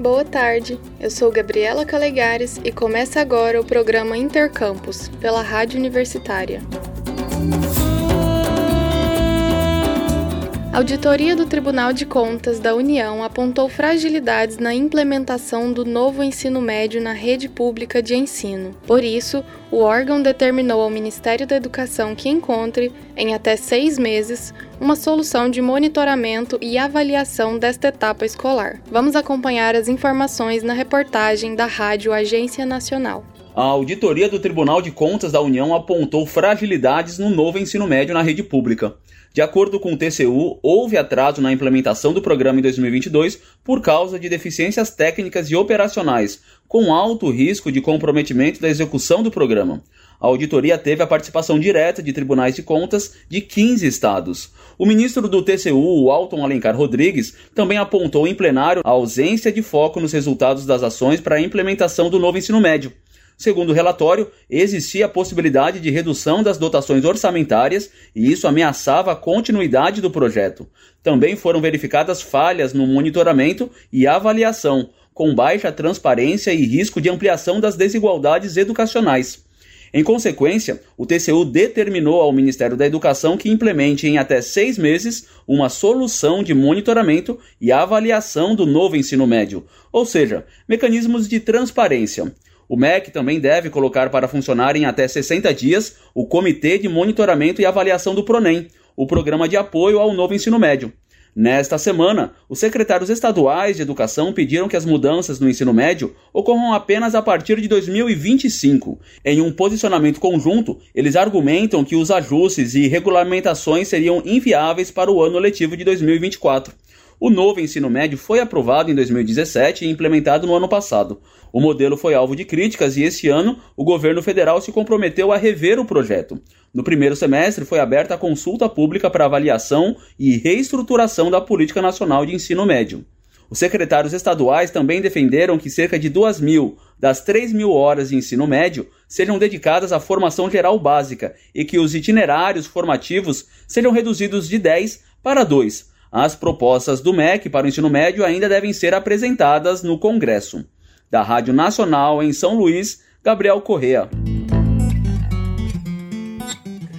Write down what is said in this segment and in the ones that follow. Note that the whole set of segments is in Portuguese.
Boa tarde, eu sou Gabriela Calegares e começa agora o programa Intercampus, pela Rádio Universitária. A auditoria do Tribunal de Contas da União apontou fragilidades na implementação do novo ensino médio na rede pública de ensino. Por isso, o órgão determinou ao Ministério da Educação que encontre, em até seis meses, uma solução de monitoramento e avaliação desta etapa escolar. Vamos acompanhar as informações na reportagem da Rádio Agência Nacional. A auditoria do Tribunal de Contas da União apontou fragilidades no novo ensino médio na rede pública. De acordo com o TCU, houve atraso na implementação do programa em 2022 por causa de deficiências técnicas e operacionais, com alto risco de comprometimento da execução do programa. A auditoria teve a participação direta de tribunais de contas de 15 estados. O ministro do TCU, Alton Alencar Rodrigues, também apontou em plenário a ausência de foco nos resultados das ações para a implementação do novo ensino médio. Segundo o relatório, existia a possibilidade de redução das dotações orçamentárias e isso ameaçava a continuidade do projeto. Também foram verificadas falhas no monitoramento e avaliação, com baixa transparência e risco de ampliação das desigualdades educacionais. Em consequência, o TCU determinou ao Ministério da Educação que implemente em até seis meses uma solução de monitoramento e avaliação do novo ensino médio, ou seja, mecanismos de transparência. O MEC também deve colocar para funcionar em até 60 dias o Comitê de Monitoramento e Avaliação do PRONEM, o programa de apoio ao novo ensino médio. Nesta semana, os secretários estaduais de educação pediram que as mudanças no ensino médio ocorram apenas a partir de 2025. Em um posicionamento conjunto, eles argumentam que os ajustes e regulamentações seriam inviáveis para o ano letivo de 2024. O novo ensino médio foi aprovado em 2017 e implementado no ano passado. O modelo foi alvo de críticas e este ano o governo federal se comprometeu a rever o projeto. No primeiro semestre foi aberta a consulta pública para avaliação e reestruturação da Política Nacional de Ensino Médio. Os secretários estaduais também defenderam que cerca de 2 mil das 3 mil horas de ensino médio sejam dedicadas à formação geral básica e que os itinerários formativos sejam reduzidos de 10 para 2, as propostas do MEC para o ensino médio ainda devem ser apresentadas no Congresso. Da Rádio Nacional em São Luís, Gabriel Correa.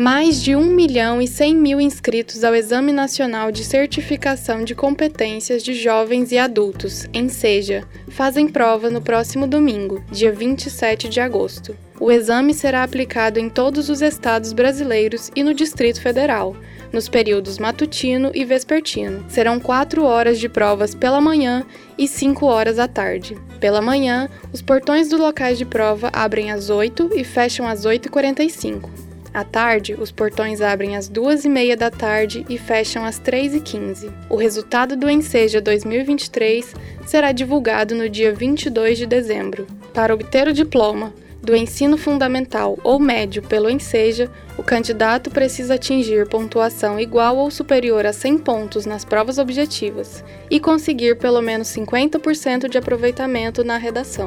Mais de 1 milhão e 100 mil inscritos ao Exame Nacional de Certificação de Competências de Jovens e Adultos, em SEJA, fazem prova no próximo domingo, dia 27 de agosto. O exame será aplicado em todos os estados brasileiros e no Distrito Federal, nos períodos matutino e vespertino. Serão quatro horas de provas pela manhã e cinco horas à tarde. Pela manhã, os portões dos locais de prova abrem às 8 e fecham às 8h45. À tarde, os portões abrem às 2h30 da tarde e fecham às 3h15. O resultado do Enseja 2023 será divulgado no dia 22 de dezembro. Para obter o diploma, do ensino fundamental ou médio pelo Enseja, o candidato precisa atingir pontuação igual ou superior a 100 pontos nas provas objetivas e conseguir pelo menos 50% de aproveitamento na redação.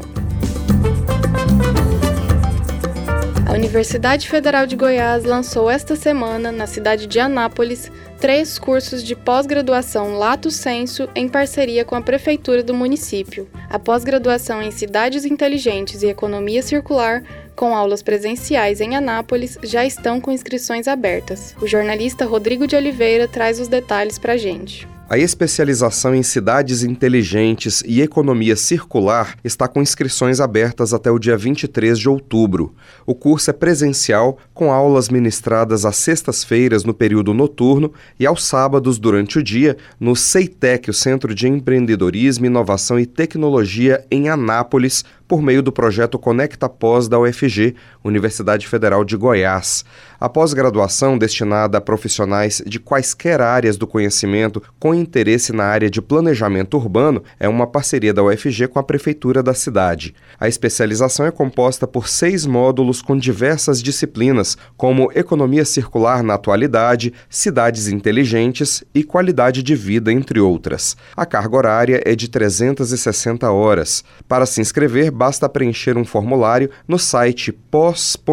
A Universidade Federal de Goiás lançou esta semana, na cidade de Anápolis, três cursos de pós-graduação Lato Senso em parceria com a Prefeitura do município. A pós-graduação em Cidades Inteligentes e Economia Circular, com aulas presenciais em Anápolis, já estão com inscrições abertas. O jornalista Rodrigo de Oliveira traz os detalhes para a gente. A especialização em cidades inteligentes e economia circular está com inscrições abertas até o dia 23 de outubro. O curso é presencial, com aulas ministradas às sextas-feiras no período noturno e aos sábados durante o dia no CEITEC, o Centro de Empreendedorismo, Inovação e Tecnologia em Anápolis, por meio do projeto Conecta Pós da UFG, Universidade Federal de Goiás. A pós-graduação, destinada a profissionais de quaisquer áreas do conhecimento com interesse na área de planejamento urbano, é uma parceria da UFG com a Prefeitura da cidade. A especialização é composta por seis módulos com diversas disciplinas, como economia circular na atualidade, cidades inteligentes e qualidade de vida, entre outras. A carga horária é de 360 horas. Para se inscrever, basta preencher um formulário no site pos.ufg.br.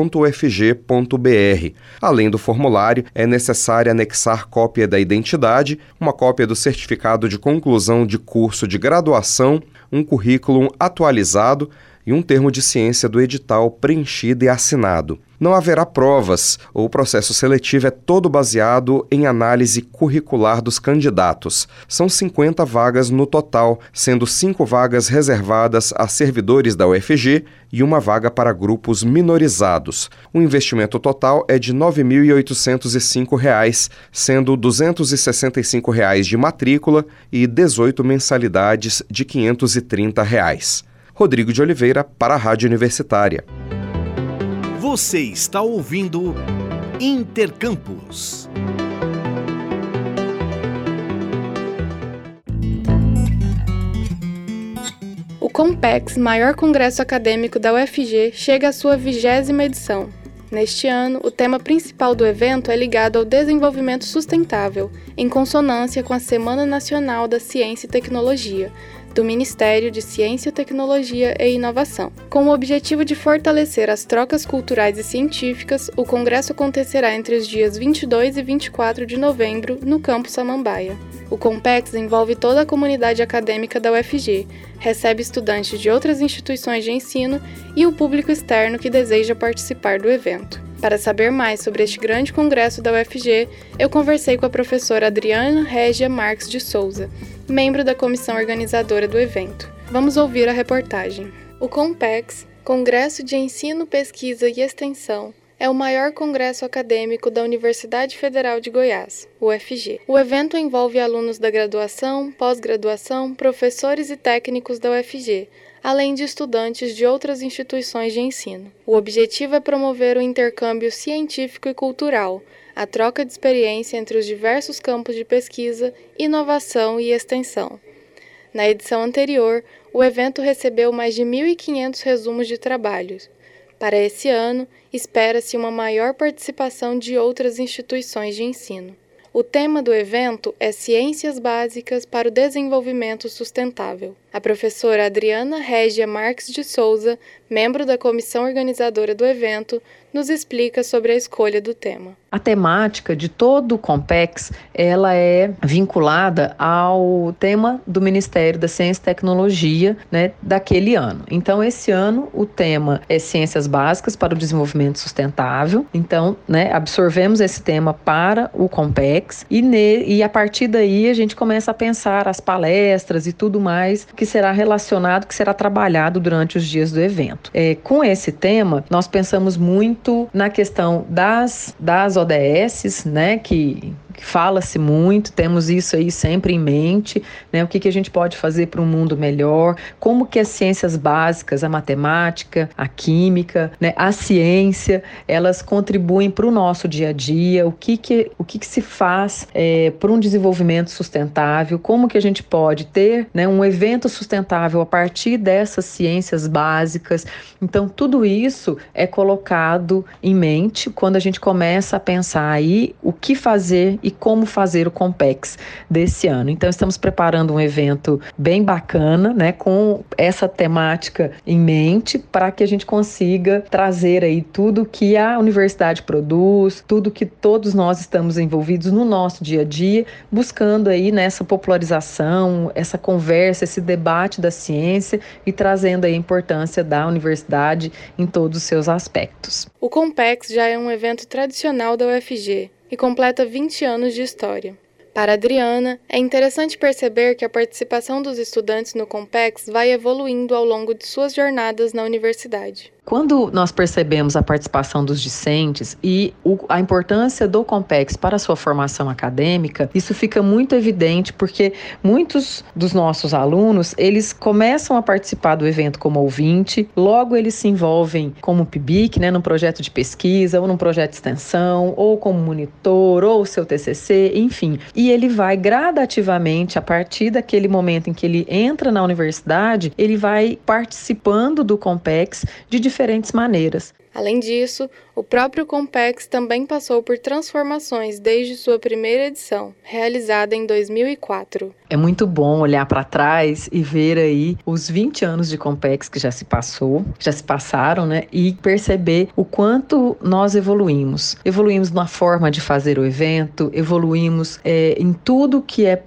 Além do formulário, é necessário anexar cópia da identidade, uma cópia do certificado de conclusão de curso de graduação, um currículo atualizado e um termo de ciência do edital preenchido e assinado. Não haverá provas. O processo seletivo é todo baseado em análise curricular dos candidatos. São 50 vagas no total, sendo cinco vagas reservadas a servidores da UFG e uma vaga para grupos minorizados. O investimento total é de R$ 9.805, sendo 265 reais de matrícula e 18 mensalidades de 530 reais. Rodrigo de Oliveira para a Rádio Universitária. Você está ouvindo Intercampus. O Compex, maior congresso acadêmico da UFG, chega à sua vigésima edição. Neste ano, o tema principal do evento é ligado ao desenvolvimento sustentável, em consonância com a Semana Nacional da Ciência e Tecnologia, do Ministério de Ciência, Tecnologia e Inovação. Com o objetivo de fortalecer as trocas culturais e científicas, o congresso acontecerá entre os dias 22 e 24 de novembro no campus Samambaia. O Compex envolve toda a comunidade acadêmica da UFG, recebe estudantes de outras instituições de ensino e o público externo que deseja participar do evento. Para saber mais sobre este grande congresso da UFG, eu conversei com a professora Adriana Régia Marques de Souza, membro da comissão organizadora do evento. Vamos ouvir a reportagem. O COMPEX, Congresso de Ensino, Pesquisa e Extensão, é o maior congresso acadêmico da Universidade Federal de Goiás, UFG. O evento envolve alunos da graduação, pós-graduação, professores e técnicos da UFG, além de estudantes de outras instituições de ensino. O objetivo é promover o intercâmbio científico e cultural, a troca de experiência entre os diversos campos de pesquisa, inovação e extensão. Na edição anterior, o evento recebeu mais de 1.500 resumos de trabalhos. Para esse ano, espera-se uma maior participação de outras instituições de ensino. O tema do evento é Ciências Básicas para o Desenvolvimento Sustentável. A professora Adriana Régia Marques de Souza, membro da comissão organizadora do evento, nos explica sobre a escolha do tema. A temática de todo o Compex, ela é vinculada ao tema do Ministério da Ciência e Tecnologia, né, daquele ano. Então, esse ano o tema é Ciências Básicas para o Desenvolvimento Sustentável. Então, né, absorvemos esse tema para o Compex e, ne, e a partir daí a gente começa a pensar as palestras e tudo mais que será relacionado, que será trabalhado durante os dias do evento. É, com esse tema, nós pensamos muito na questão das, das ODS, né, que fala-se muito, temos isso aí sempre em mente, né? O que, que a gente pode fazer para um mundo melhor, como que as ciências básicas, a matemática, a química, né? a ciência, elas contribuem para o nosso dia a dia, o que, que, o que, que se faz é, para um desenvolvimento sustentável, como que a gente pode ter né, um evento sustentável a partir dessas ciências básicas. Então, tudo isso é colocado em mente quando a gente começa a pensar aí o que fazer como fazer o Compex desse ano. Então, estamos preparando um evento bem bacana, né, com essa temática em mente, para que a gente consiga trazer aí tudo que a universidade produz, tudo que todos nós estamos envolvidos no nosso dia a dia, buscando aí nessa popularização, essa conversa, esse debate da ciência e trazendo aí a importância da universidade em todos os seus aspectos. O Compex já é um evento tradicional da UFG, e completa 20 anos de história. Para Adriana, é interessante perceber que a participação dos estudantes no Compex vai evoluindo ao longo de suas jornadas na universidade. Quando nós percebemos a participação dos discentes e o, a importância do Compex para a sua formação acadêmica, isso fica muito evidente porque muitos dos nossos alunos, eles começam a participar do evento como ouvinte, logo eles se envolvem como PIBIC, né, num projeto de pesquisa, ou num projeto de extensão, ou como monitor, ou seu TCC, enfim. E ele vai gradativamente, a partir daquele momento em que ele entra na universidade, ele vai participando do Compex de diferentes maneiras. Além disso, O próprio Compex também passou por transformações desde sua primeira edição, realizada em 2004. É muito bom olhar para trás e ver aí os 20 anos de Compex que já se passou, já se passaram, né? E perceber o quanto nós evoluímos. Evoluímos na forma de fazer o evento, evoluímos é, em tudo que é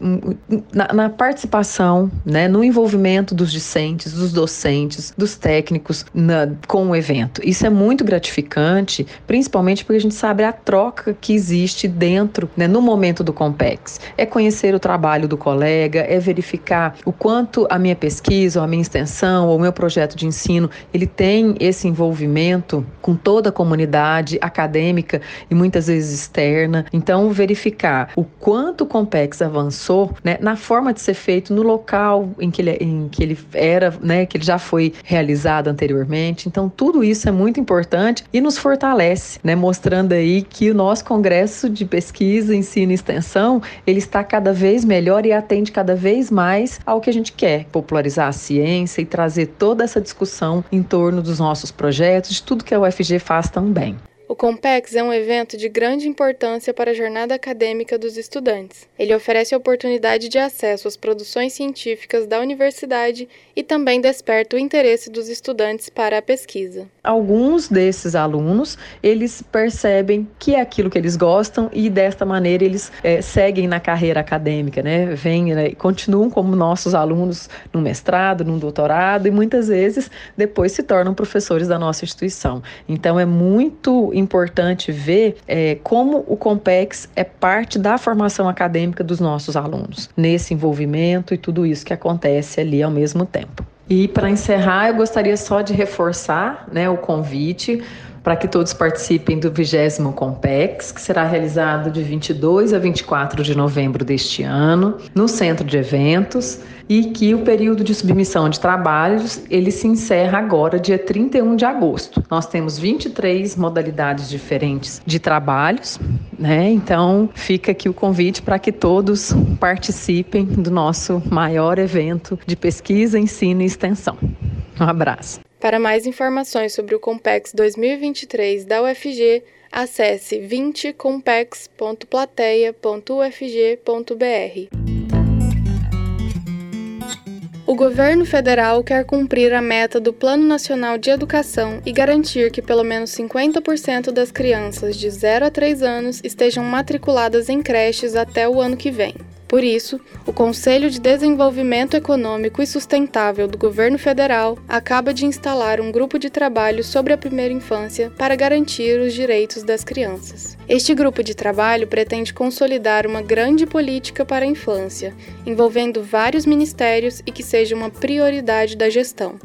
na, na participação, né? No envolvimento dos discentes, dos docentes, dos técnicos na, com o evento. Isso é muito gratificante principalmente porque a gente sabe a troca que existe dentro, né, no momento do Compex. É conhecer o trabalho do colega, é verificar o quanto a minha pesquisa, ou a minha extensão, ou o meu projeto de ensino, ele tem esse envolvimento com toda a comunidade acadêmica e muitas vezes externa. Então, verificar o quanto o Compex avançou né, na forma de ser feito no local em que ele, em que ele era, né, que ele já foi realizado anteriormente. Então, tudo isso é muito importante e nos fortalece fortalece, né, mostrando aí que o nosso Congresso de Pesquisa, Ensino e Extensão, ele está cada vez melhor e atende cada vez mais ao que a gente quer, popularizar a ciência e trazer toda essa discussão em torno dos nossos projetos, de tudo que a UFG faz também. O Compex é um evento de grande importância para a jornada acadêmica dos estudantes. Ele oferece oportunidade de acesso às produções científicas da universidade e também desperta o interesse dos estudantes para a pesquisa. Alguns desses alunos, eles percebem que é aquilo que eles gostam e desta maneira eles é, seguem na carreira acadêmica, né? Vêm, né? continuam como nossos alunos no mestrado, no doutorado e muitas vezes depois se tornam professores da nossa instituição. Então é muito importante ver é, como o Compex é parte da formação acadêmica dos nossos alunos, nesse envolvimento e tudo isso que acontece ali ao mesmo tempo. E para encerrar, eu gostaria só de reforçar né, o convite para que todos participem do 20 Compex, que será realizado de 22 a 24 de novembro deste ano, no Centro de Eventos, e que o período de submissão de trabalhos, ele se encerra agora, dia 31 de agosto. Nós temos 23 modalidades diferentes de trabalhos, né? Então, fica aqui o convite para que todos participem do nosso maior evento de pesquisa, ensino e extensão. Um abraço. Para mais informações sobre o Compex 2023 da UFG, acesse 20compex.plateia.ufg.br. O governo federal quer cumprir a meta do Plano Nacional de Educação e garantir que pelo menos 50% das crianças de 0 a 3 anos estejam matriculadas em creches até o ano que vem. Por isso, o Conselho de Desenvolvimento Econômico e Sustentável do Governo Federal acaba de instalar um grupo de trabalho sobre a primeira infância para garantir os direitos das crianças. Este grupo de trabalho pretende consolidar uma grande política para a infância, envolvendo vários ministérios e que seja uma prioridade da gestão.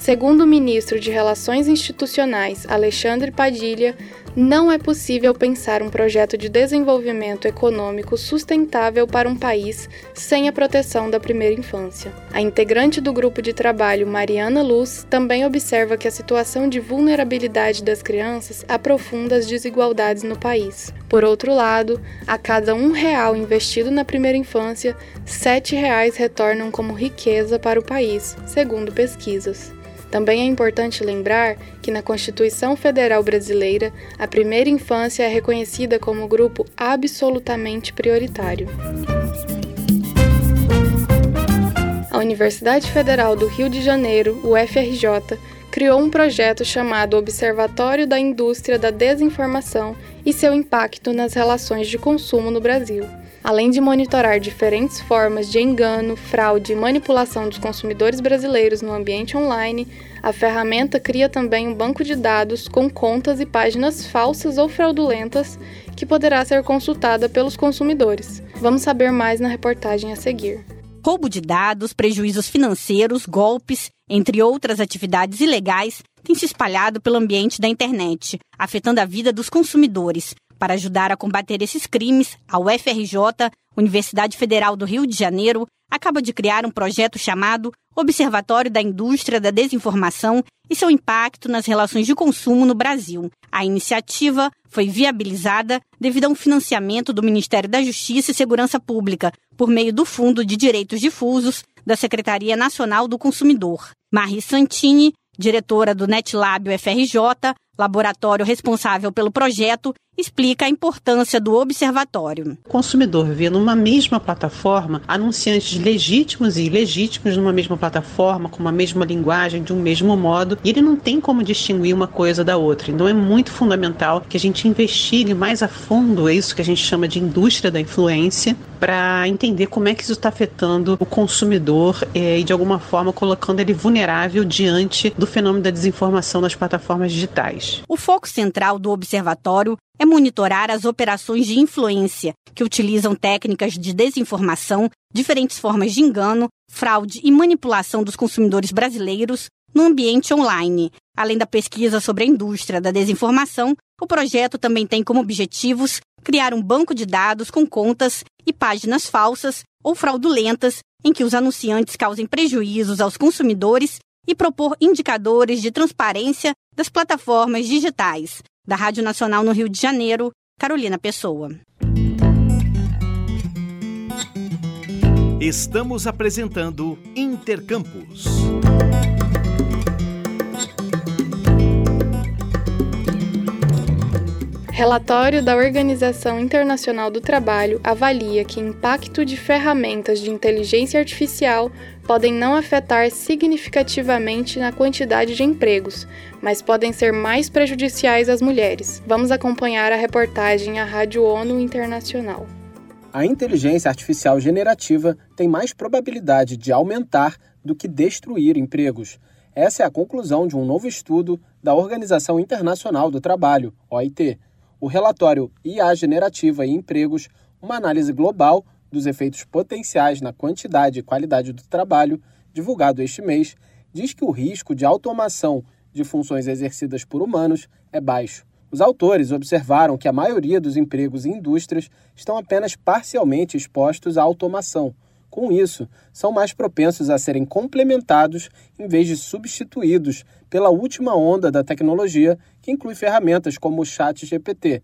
Segundo o ministro de Relações Institucionais, Alexandre Padilha, não é possível pensar um projeto de desenvolvimento econômico sustentável para um país sem a proteção da primeira infância. A integrante do grupo de trabalho, Mariana Luz, também observa que a situação de vulnerabilidade das crianças aprofunda as desigualdades no país. Por outro lado, a cada um real investido na primeira infância, sete reais retornam como riqueza para o país, segundo pesquisas. Também é importante lembrar que na Constituição Federal Brasileira, a primeira infância é reconhecida como grupo absolutamente prioritário. A Universidade Federal do Rio de Janeiro, UFRJ, criou um projeto chamado Observatório da Indústria da Desinformação e seu impacto nas relações de consumo no Brasil além de monitorar diferentes formas de engano, fraude e manipulação dos consumidores brasileiros no ambiente online, a ferramenta cria também um banco de dados com contas e páginas falsas ou fraudulentas que poderá ser consultada pelos consumidores. Vamos saber mais na reportagem a seguir. Roubo de dados, prejuízos financeiros, golpes, entre outras atividades ilegais, têm se espalhado pelo ambiente da internet, afetando a vida dos consumidores, para ajudar a combater esses crimes, a UFRJ, Universidade Federal do Rio de Janeiro, acaba de criar um projeto chamado Observatório da Indústria da Desinformação e seu impacto nas relações de consumo no Brasil. A iniciativa foi viabilizada devido a um financiamento do Ministério da Justiça e Segurança Pública por meio do Fundo de Direitos Difusos da Secretaria Nacional do Consumidor. Marie Santini, diretora do NetLab UFRJ, laboratório responsável pelo projeto, explica a importância do observatório. O consumidor vê numa mesma plataforma anunciantes legítimos e ilegítimos numa mesma plataforma, com uma mesma linguagem, de um mesmo modo, e ele não tem como distinguir uma coisa da outra. Então é muito fundamental que a gente investigue mais a fundo, é isso que a gente chama de indústria da influência, para entender como é que isso está afetando o consumidor é, e de alguma forma colocando ele vulnerável diante do fenômeno da desinformação nas plataformas digitais. O foco central do observatório é monitorar as operações de influência, que utilizam técnicas de desinformação, diferentes formas de engano, fraude e manipulação dos consumidores brasileiros no ambiente online. Além da pesquisa sobre a indústria da desinformação, o projeto também tem como objetivos criar um banco de dados com contas e páginas falsas ou fraudulentas em que os anunciantes causem prejuízos aos consumidores e propor indicadores de transparência das plataformas digitais, da Rádio Nacional no Rio de Janeiro, Carolina Pessoa. Estamos apresentando Intercampus. Relatório da Organização Internacional do Trabalho avalia que o impacto de ferramentas de inteligência artificial podem não afetar significativamente na quantidade de empregos, mas podem ser mais prejudiciais às mulheres. Vamos acompanhar a reportagem à Rádio ONU Internacional. A inteligência artificial generativa tem mais probabilidade de aumentar do que destruir empregos. Essa é a conclusão de um novo estudo da Organização Internacional do Trabalho, OIT. O relatório IA Generativa e Empregos, uma análise global dos efeitos potenciais na quantidade e qualidade do trabalho, divulgado este mês, diz que o risco de automação de funções exercidas por humanos é baixo. Os autores observaram que a maioria dos empregos em indústrias estão apenas parcialmente expostos à automação. Com isso, são mais propensos a serem complementados em vez de substituídos pela última onda da tecnologia, que inclui ferramentas como o Chat GPT,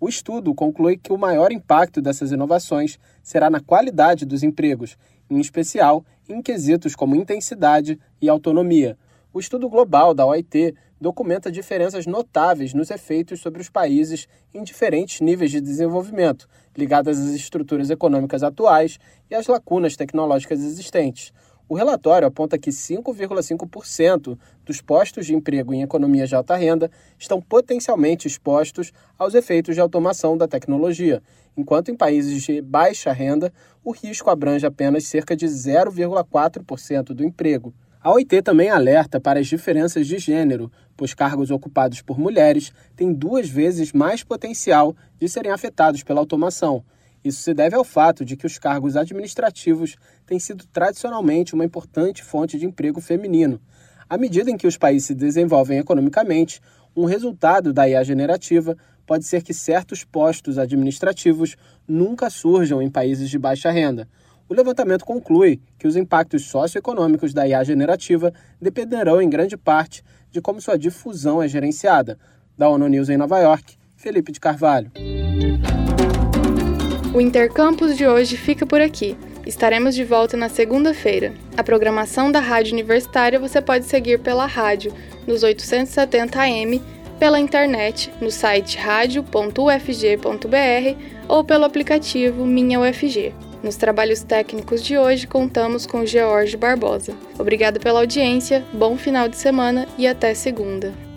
o estudo conclui que o maior impacto dessas inovações será na qualidade dos empregos, em especial em quesitos como intensidade e autonomia. O estudo global da OIT documenta diferenças notáveis nos efeitos sobre os países em diferentes níveis de desenvolvimento, ligadas às estruturas econômicas atuais e às lacunas tecnológicas existentes. O relatório aponta que 5,5% dos postos de emprego em economias de alta renda estão potencialmente expostos aos efeitos de automação da tecnologia, enquanto em países de baixa renda o risco abrange apenas cerca de 0,4% do emprego. A OIT também alerta para as diferenças de gênero, pois cargos ocupados por mulheres têm duas vezes mais potencial de serem afetados pela automação. Isso se deve ao fato de que os cargos administrativos têm sido tradicionalmente uma importante fonte de emprego feminino. À medida em que os países se desenvolvem economicamente, um resultado da IA generativa pode ser que certos postos administrativos nunca surjam em países de baixa renda. O levantamento conclui que os impactos socioeconômicos da IA generativa dependerão em grande parte de como sua difusão é gerenciada. Da ONU News em Nova York, Felipe de Carvalho. O Intercampus de hoje fica por aqui. Estaremos de volta na segunda-feira. A programação da Rádio Universitária você pode seguir pela rádio, nos 870 AM, pela internet, no site radio.ufg.br ou pelo aplicativo Minha UFG. Nos trabalhos técnicos de hoje contamos com George Barbosa. Obrigado pela audiência, bom final de semana e até segunda.